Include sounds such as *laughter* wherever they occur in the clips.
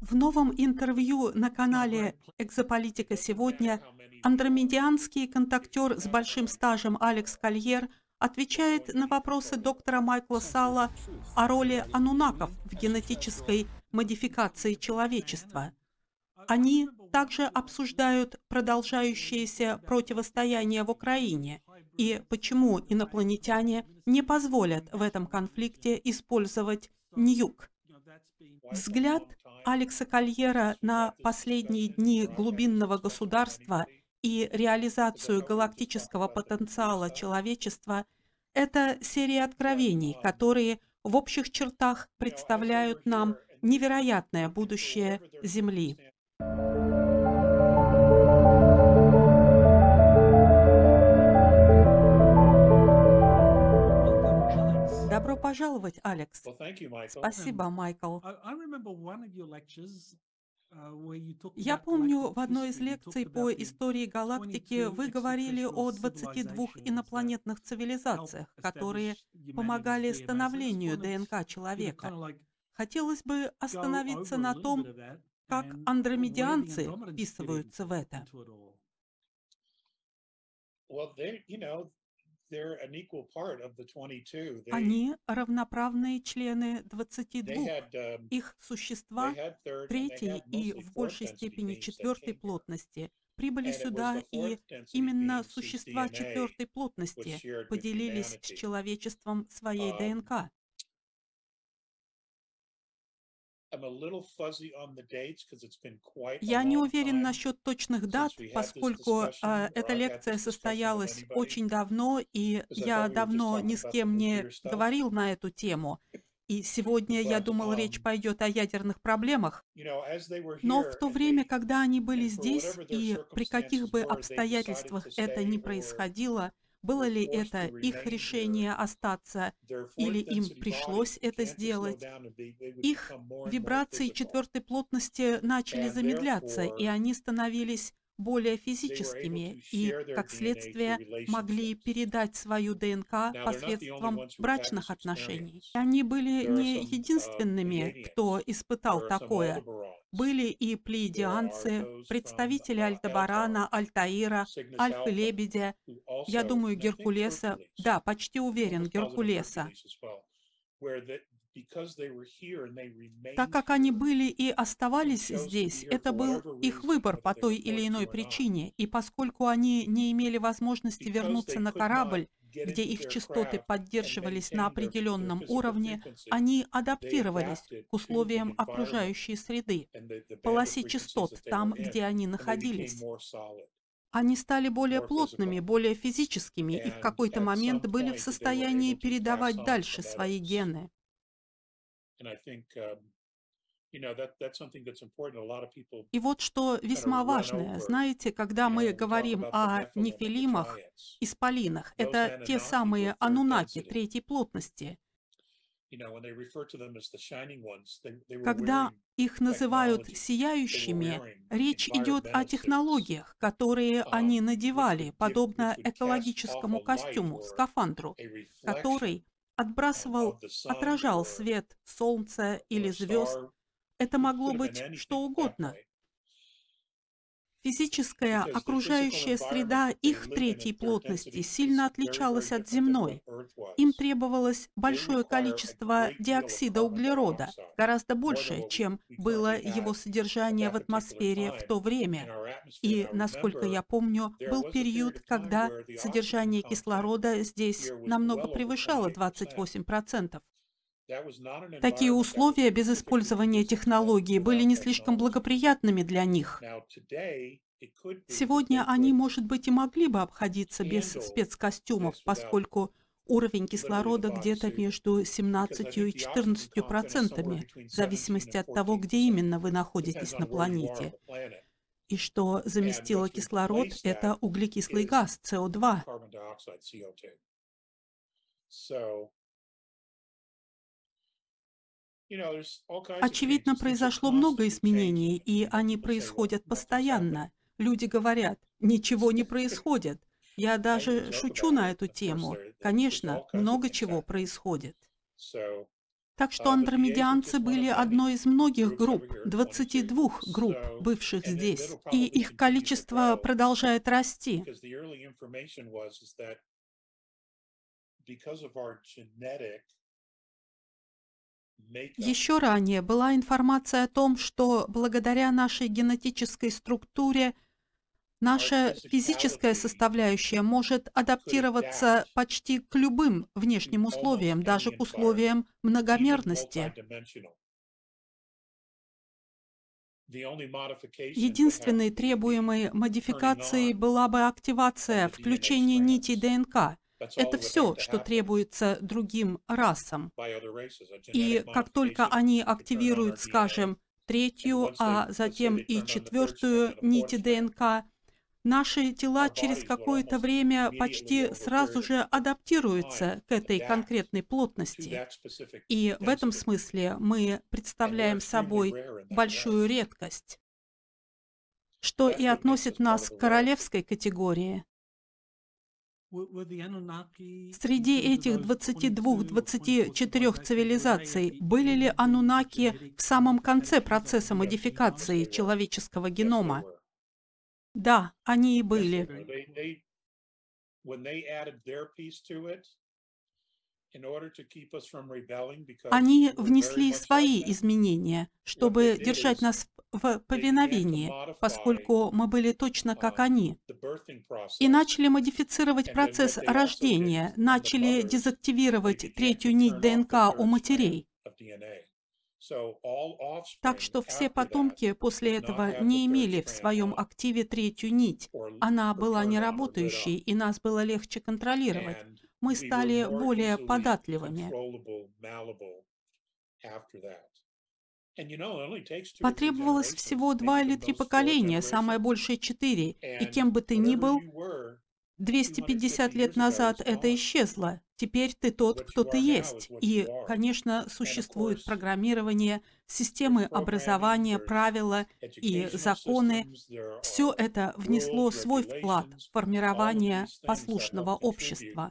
В новом интервью на канале «Экзополитика сегодня» андромедианский контактер с большим стажем Алекс Кольер отвечает на вопросы доктора Майкла Салла о роли анунаков в генетической модификации человечества. Они также обсуждают продолжающееся противостояние в Украине и почему инопланетяне не позволят в этом конфликте использовать ньюк. Взгляд Алекса Кольера на последние дни глубинного государства и реализацию галактического потенциала человечества – это серия откровений, которые в общих чертах представляют нам невероятное будущее Земли. Добро пожаловать, Алекс. Спасибо, Майкл. Я помню, в одной из лекций по истории галактики вы говорили о 22 инопланетных цивилизациях, которые помогали становлению ДНК человека. Хотелось бы остановиться на том, как андромедианцы вписываются в это. Они равноправные члены 22. Um, Их существа третьей и в большей степени четвертой плотности прибыли сюда, и именно существа четвертой плотности поделились с человечеством своей um, ДНК. Я не уверен насчет точных дат, поскольку э, эта лекция состоялась очень давно, и я давно ни с кем не говорил на эту тему. И сегодня, *laughs* я думал, речь um, пойдет о ядерных проблемах. Но в то время, когда они были здесь, и при каких бы обстоятельствах это ни происходило, было ли это их решение остаться или им пришлось это сделать? Их вибрации четвертой плотности начали замедляться, и они становились более физическими и, как следствие, могли передать свою ДНК посредством брачных отношений. Они были не единственными, кто испытал такое. Были и плеядианцы, представители Альтабарана, Альтаира, Альфы-Лебедя, я думаю, Геркулеса, да, почти уверен, Геркулеса. Так как они были и оставались здесь, это был их выбор по той или иной причине, и поскольку они не имели возможности вернуться на корабль, где их частоты поддерживались на определенном уровне, они адаптировались к условиям окружающей среды, полосе частот там, где они находились. Они стали более плотными, более физическими и в какой-то момент были в состоянии передавать дальше свои гены. И вот что весьма важное. Знаете, когда мы говорим о нефилимах, исполинах, это те самые анунаки третьей плотности. Когда их называют сияющими, речь идет о технологиях, которые um, они надевали, подобно экологическому костюму, скафандру, который отбрасывал, отражал свет солнца или звезд. Это могло быть что угодно. Физическая окружающая среда их третьей плотности сильно отличалась от земной. Им требовалось большое количество диоксида углерода, гораздо больше, чем было его содержание в атмосфере в то время. И, насколько я помню, был период, когда содержание кислорода здесь намного превышало 28%. Такие условия без использования технологий были не слишком благоприятными для них. Сегодня они, может быть, и могли бы обходиться без спецкостюмов, поскольку уровень кислорода где-то между 17 и 14 процентами, в зависимости от того, где именно вы находитесь на планете. И что заместило кислород – это углекислый газ, СО2. Очевидно, произошло много изменений, и они происходят постоянно. Люди говорят, ничего не происходит. Я *laughs* даже шучу на эту тему. Конечно, много чего происходит. Так что андромедианцы были одной из многих групп, 22 групп, бывших здесь, и их количество продолжает расти. Еще ранее была информация о том, что благодаря нашей генетической структуре наша физическая составляющая может адаптироваться почти к любым внешним условиям, даже к условиям многомерности. Единственной требуемой модификацией была бы активация, включение нитей ДНК. Это все, что требуется другим расам. И как только они активируют, скажем, третью, а затем и четвертую нити ДНК, наши тела через какое-то время почти сразу же адаптируются к этой конкретной плотности. И в этом смысле мы представляем собой большую редкость, что и относит нас к королевской категории. Среди этих 22-24 цивилизаций были ли анунаки в самом конце процесса модификации человеческого генома? Да, они и были. Они внесли свои изменения, чтобы держать нас в повиновении, поскольку мы были точно как они. И начали модифицировать процесс рождения, начали дезактивировать третью нить ДНК у матерей. Так что все потомки после этого не имели в своем активе третью нить. Она была неработающей, и нас было легче контролировать. Мы стали более податливыми. Потребовалось всего два или три поколения, самое большее четыре, и кем бы ты ни был, 250 лет назад это исчезло. Теперь ты тот, кто ты есть. И, конечно, существует программирование, системы образования, правила и законы. Все это внесло свой вклад в формирование послушного общества.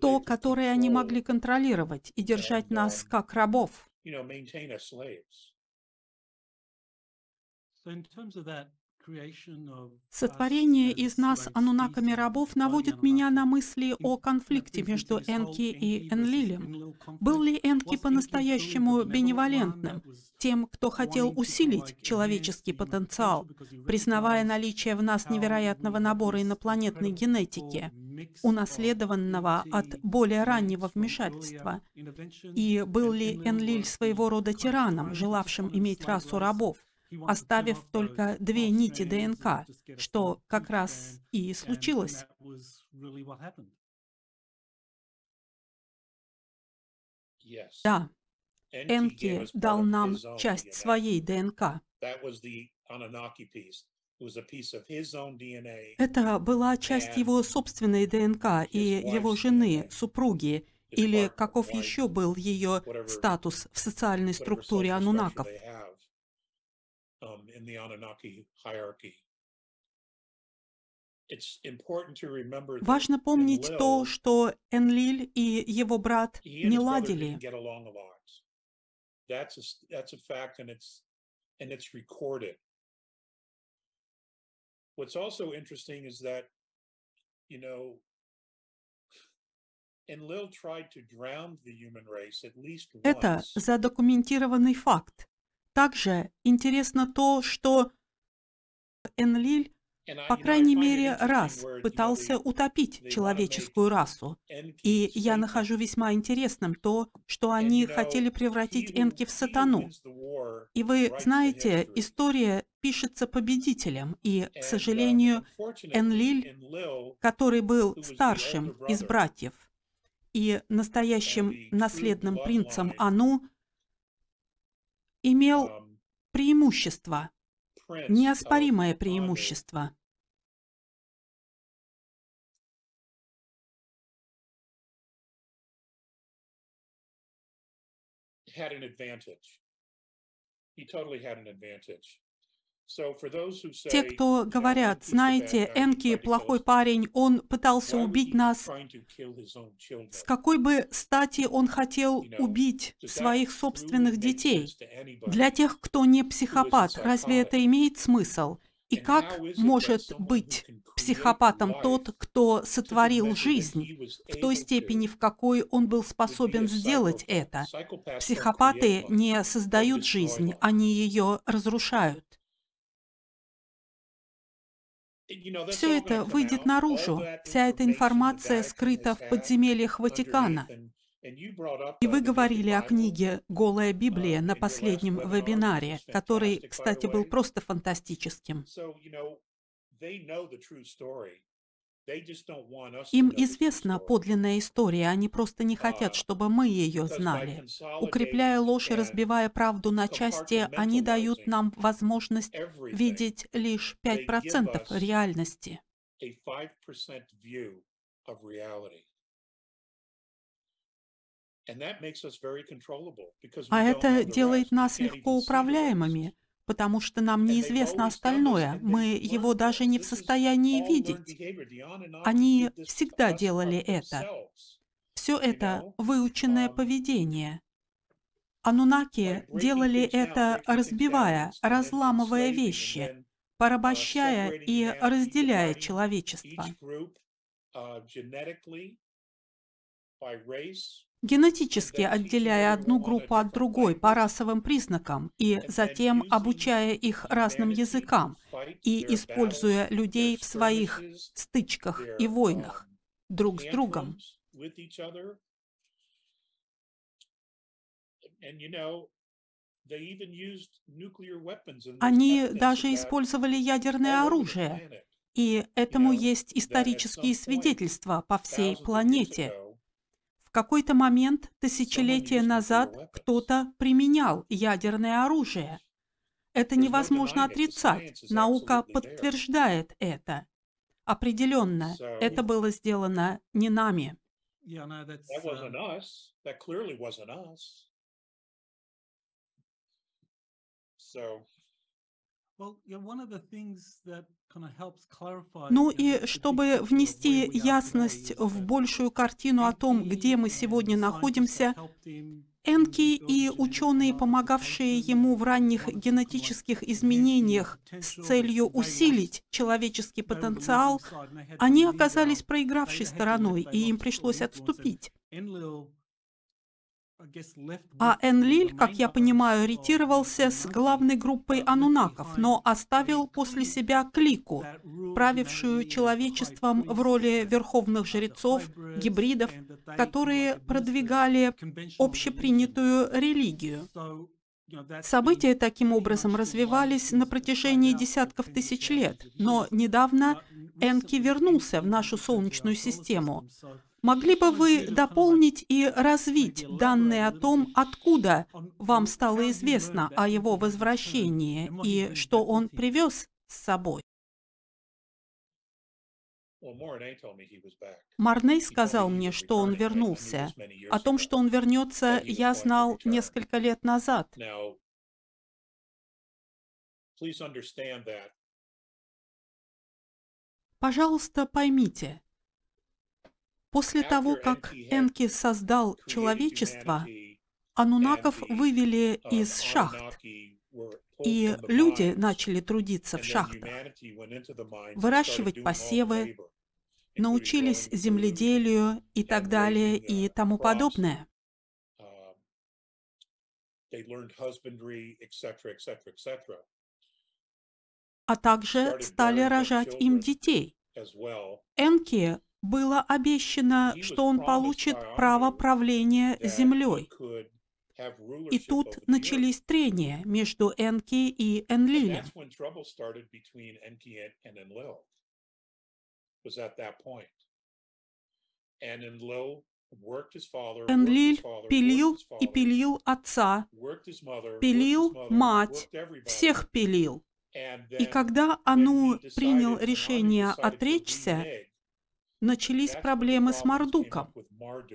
То, которое они могли контролировать и держать нас как рабов. Сотворение из нас анунаками рабов наводит меня на мысли о конфликте между Энки и Энлилем. Был ли Энки по-настоящему беневолентным, тем, кто хотел усилить человеческий потенциал, признавая наличие в нас невероятного набора инопланетной генетики, унаследованного от более раннего вмешательства? И был ли Энлиль своего рода тираном, желавшим иметь расу рабов? Оставив только две нити ДНК, что как раз и случилось. Да, Энки дал нам часть своей ДНК. Это была часть его собственной ДНК и его жены, супруги, или каков еще был ее статус в социальной структуре анунаков. Важно помнить то, что Энлиль и его брат не ладили. What's also interesting is that, you know, это задокументированный факт. Также интересно то, что Энлиль, по крайней мере, раз пытался утопить человеческую расу. И я нахожу весьма интересным то, что они хотели превратить Энки в сатану. И вы знаете, история пишется победителем, и, к сожалению, Энлиль, который был старшим из братьев и настоящим наследным принцем Ану, имел преимущество, неоспоримое преимущество. Те, кто говорят, знаете, Энки плохой парень, он пытался убить нас, с какой бы стати он хотел убить своих собственных детей? Для тех, кто не психопат, разве это имеет смысл? И как может быть психопатом тот, кто сотворил жизнь в той степени, в какой он был способен сделать это? Психопаты не создают жизнь, они ее разрушают. Все это выйдет наружу, вся эта информация скрыта в подземельях Ватикана. И вы говорили о книге «Голая Библия» на последнем вебинаре, который, кстати, был просто фантастическим. Им известна подлинная история, они просто не хотят, чтобы мы ее знали. Укрепляя ложь и разбивая правду на части, они дают нам возможность видеть лишь 5% реальности. А это делает нас легко управляемыми, потому что нам неизвестно остальное, мы его даже не в состоянии видеть. Они всегда делали это. Все это выученное поведение. Анунаки делали это, разбивая, разламывая вещи, порабощая и разделяя человечество генетически отделяя одну группу от другой по расовым признакам и затем обучая их разным языкам и используя людей в своих стычках и войнах друг с другом. Они даже использовали ядерное оружие, и этому есть исторические свидетельства по всей планете – в какой-то момент тысячелетия назад кто-то применял ядерное оружие. Это невозможно отрицать. Наука подтверждает это. Определенно, это было сделано не нами. So, ну и чтобы внести ясность в большую картину о том, где мы сегодня находимся, Энки и ученые, помогавшие ему в ранних генетических изменениях с целью усилить человеческий потенциал, они оказались проигравшей стороной, и им пришлось отступить. А Энлиль, как я понимаю, ретировался с главной группой анунаков, но оставил после себя клику, правившую человечеством в роли верховных жрецов, гибридов, которые продвигали общепринятую религию. События таким образом развивались на протяжении десятков тысяч лет, но недавно Энки вернулся в нашу Солнечную систему, Могли бы вы дополнить и развить данные о том, откуда вам стало известно о его возвращении и что он привез с собой? Марней сказал мне, что он вернулся. О том, что он вернется, я знал несколько лет назад. Пожалуйста, поймите, После того, как Энки создал человечество, анунаков вывели из шахт, и люди начали трудиться в шахтах, выращивать посевы, научились земледелию и так далее и тому подобное. А также стали рожать им детей. Энки было обещано, что он получит право правления землей. И тут начались трения между Энки и Энлилем. Энлиль пилил и пилил отца, пилил мать, всех пилил. И когда Ану принял решение отречься, начались проблемы с Мардуком.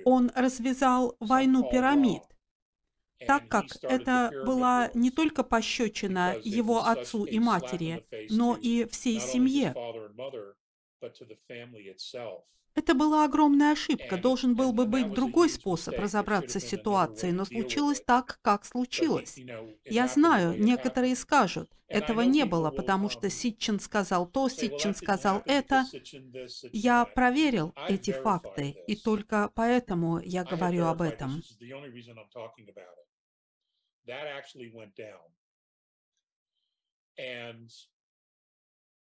Он развязал войну пирамид. так как это была не только пощечина его отцу и матери, но и всей семье. Это была огромная ошибка. Должен был бы быть другой способ разобраться с ситуацией, но случилось так, как случилось. Я знаю, некоторые скажут, этого не было, потому что Ситчин сказал то, Ситчин сказал это. Я проверил эти факты, и только поэтому я говорю об этом. And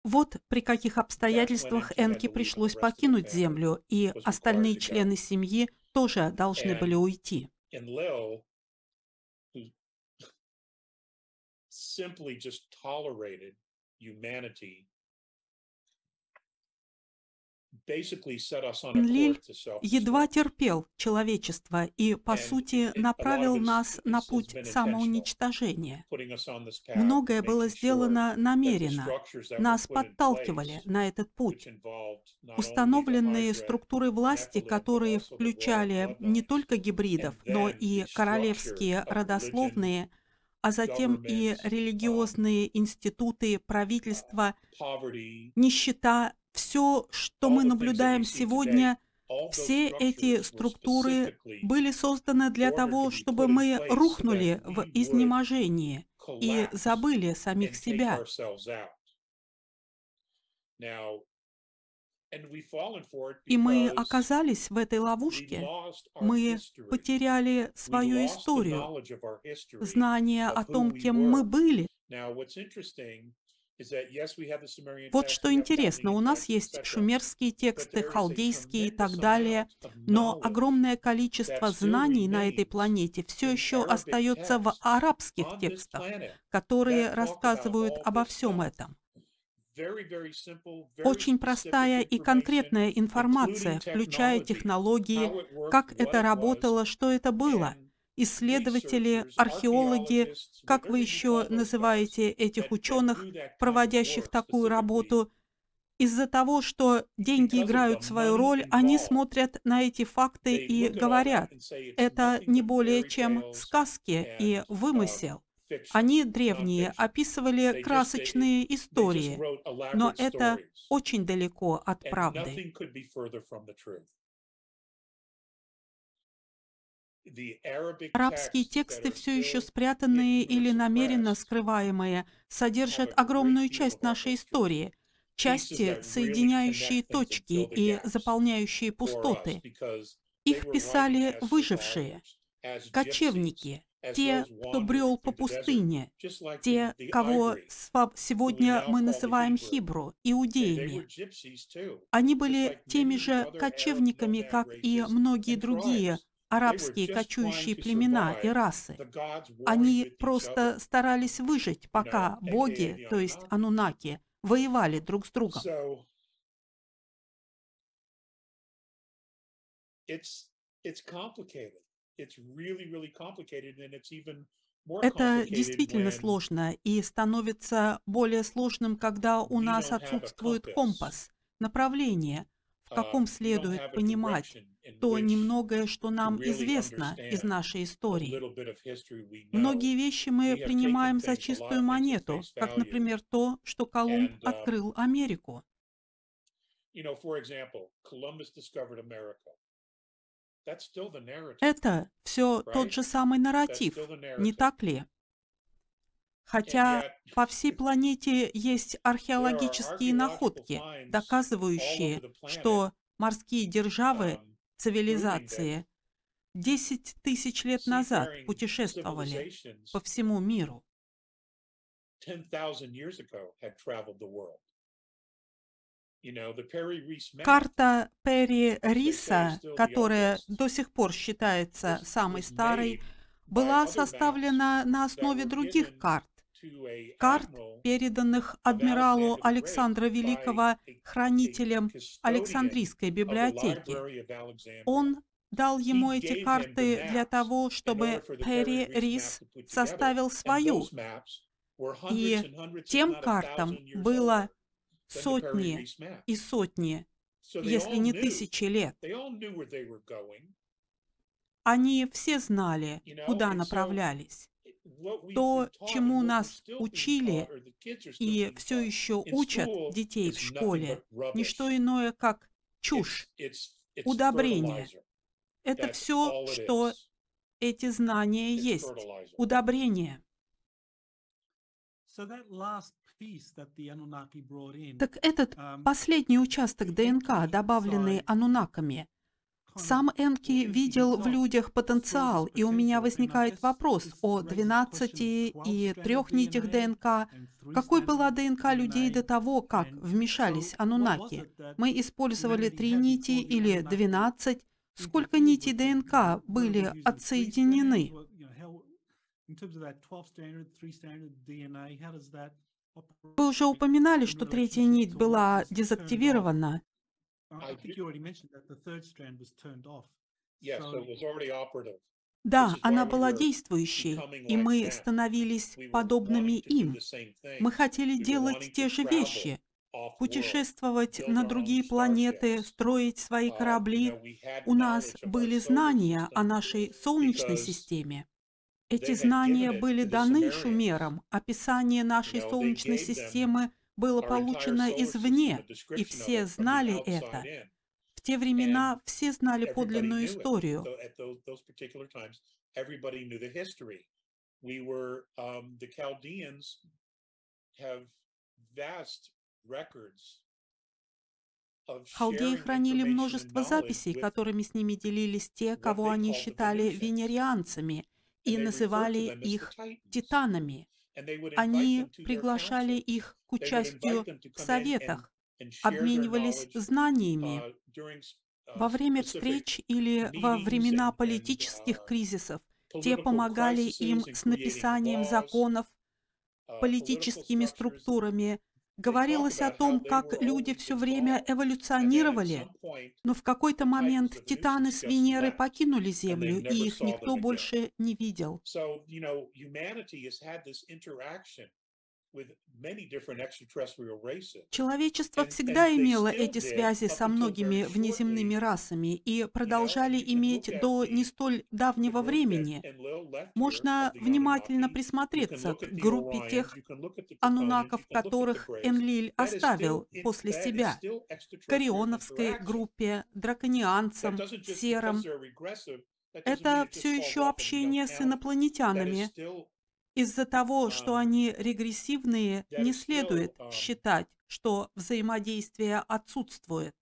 вот при каких обстоятельствах Энке пришлось покинуть Землю, и остальные члены семьи тоже должны были уйти. simply just tolerated humanity Энлиль едва терпел человечество и, по сути, направил нас на путь самоуничтожения. Многое было сделано намеренно. Нас подталкивали на этот путь. Установленные структуры власти, которые включали не только гибридов, но и королевские родословные, а затем и религиозные институты, правительства, нищета, все, что мы наблюдаем сегодня, все эти структуры были созданы для того, чтобы мы рухнули в изнеможении и забыли самих себя. И мы оказались в этой ловушке. Мы потеряли свою историю, знание о том, кем мы были. Вот что интересно, у нас есть шумерские тексты, халдейские и так далее, но огромное количество знаний на этой планете все еще остается в арабских текстах, которые рассказывают обо всем этом. Очень простая и конкретная информация, включая технологии, как это работало, что это было – исследователи, археологи, как вы еще называете этих ученых, проводящих такую работу, из-за того, что деньги играют свою роль, они смотрят на эти факты и говорят, это не более чем сказки и вымысел. Они, древние, описывали красочные истории, но это очень далеко от правды. Арабские тексты, все еще спрятанные или намеренно скрываемые, содержат огромную часть нашей истории, части, соединяющие точки и заполняющие пустоты. Их писали выжившие, кочевники, те, кто брел по пустыне, те, кого сегодня мы называем хибру, иудеями. Они были теми же кочевниками, как и многие другие арабские кочующие племена и расы. Они просто старались выжить, пока боги, то есть анунаки, воевали друг с другом. Это действительно сложно и становится более сложным, когда у нас отсутствует компас, направление, в каком следует понимать то немногое, что нам известно из нашей истории. Многие вещи мы принимаем за чистую монету, как, например, то, что Колумб uh, открыл Америку. Это все тот же самый нарратив, не так ли? Хотя по всей планете есть археологические находки, доказывающие, что морские державы, um, цивилизации, 10 тысяч лет назад путешествовали по всему миру. Карта Перри Риса, которая до сих пор считается самой старой, была составлена на основе других карт, карт, переданных адмиралу Александра Великого хранителем Александрийской библиотеки. Он дал ему эти карты для того, чтобы Перри Рис составил свою. И тем картам было сотни и сотни, если не тысячи лет. Они все знали, куда направлялись. То, чему нас учили и все еще учат детей в школе, не что иное, как чушь, удобрение. Это все, что эти знания есть, удобрение. Так этот um, последний участок ДНК, добавленный анунаками, сам Энки видел в людях потенциал, и у меня возникает вопрос о 12 и трех нитях ДНК. Какой была ДНК людей до того, как вмешались анунаки? Мы использовали три нити или 12? Сколько нитей ДНК были отсоединены? Вы уже упоминали, что третья нить была дезактивирована. Да, она была действующей, и мы становились подобными им. Мы хотели делать те же вещи, путешествовать на другие планеты, строить свои uh, корабли. У нас были знания о нашей Солнечной системе. Эти знания были даны шумерам. Описание нашей Солнечной системы было получено извне, и все знали это. В те времена все знали подлинную историю. Халдеи хранили множество записей, которыми с ними делились те, кого они считали венерианцами, и называли их титанами. Они приглашали их к участию в советах, обменивались знаниями. Во время встреч или во времена политических кризисов те помогали им с написанием законов, политическими структурами, Говорилось о том, как люди все время эволюционировали, но в какой-то момент титаны с Венеры покинули Землю, и их никто больше не видел. Человечество всегда имело эти связи со многими внеземными расами и продолжали иметь до не столь давнего времени. Можно внимательно присмотреться к группе тех анунаков, которых Энлиль оставил после себя, Карионовской группе, драконианцам, серам. Это все еще общение с инопланетянами, из-за того, что они регрессивные, не следует считать, что взаимодействие отсутствует.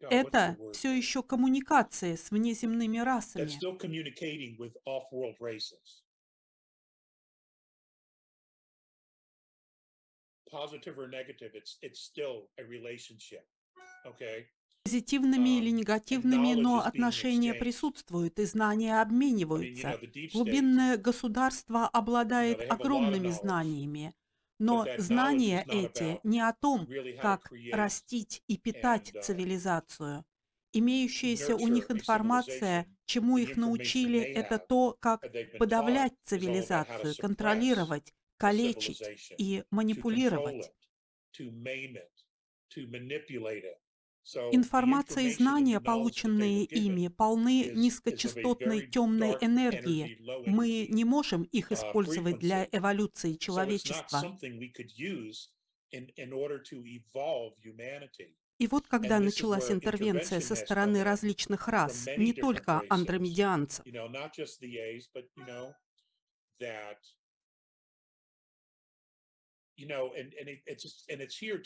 Это все еще коммуникация с внеземными расами. Positive or negative, it's, it's still a relationship. Okay? Позитивными или негативными, но отношения присутствуют и знания обмениваются. Глубинное государство обладает огромными знаниями, но знания эти не о том, как растить и питать цивилизацию. Имеющаяся у них информация, чему их научили, это то, как подавлять цивилизацию, контролировать, калечить и манипулировать. Информация и знания, полученные ими, полны низкочастотной темной энергии. Мы не можем их использовать для эволюции человечества. И вот когда началась интервенция со стороны различных рас, не только андромедианцев,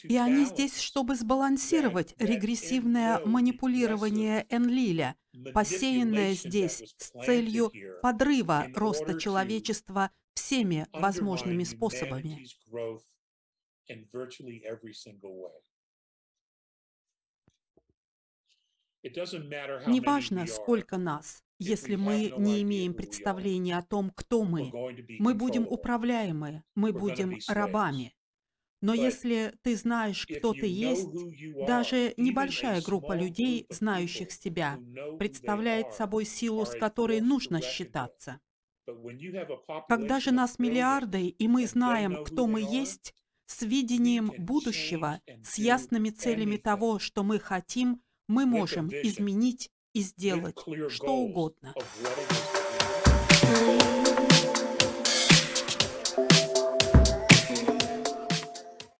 и они здесь, чтобы сбалансировать регрессивное манипулирование Энлиля, посеянное здесь с целью подрыва роста человечества всеми возможными способами. Неважно, сколько нас, если мы не имеем представления о том, кто мы, мы будем управляемы, мы будем рабами. Но если ты знаешь, кто ты есть, даже небольшая группа людей, знающих себя, представляет собой силу, с которой нужно считаться. Когда же нас миллиарды, и мы знаем, кто мы есть, с видением будущего, с ясными целями того, что мы хотим, мы можем изменить и сделать что угодно.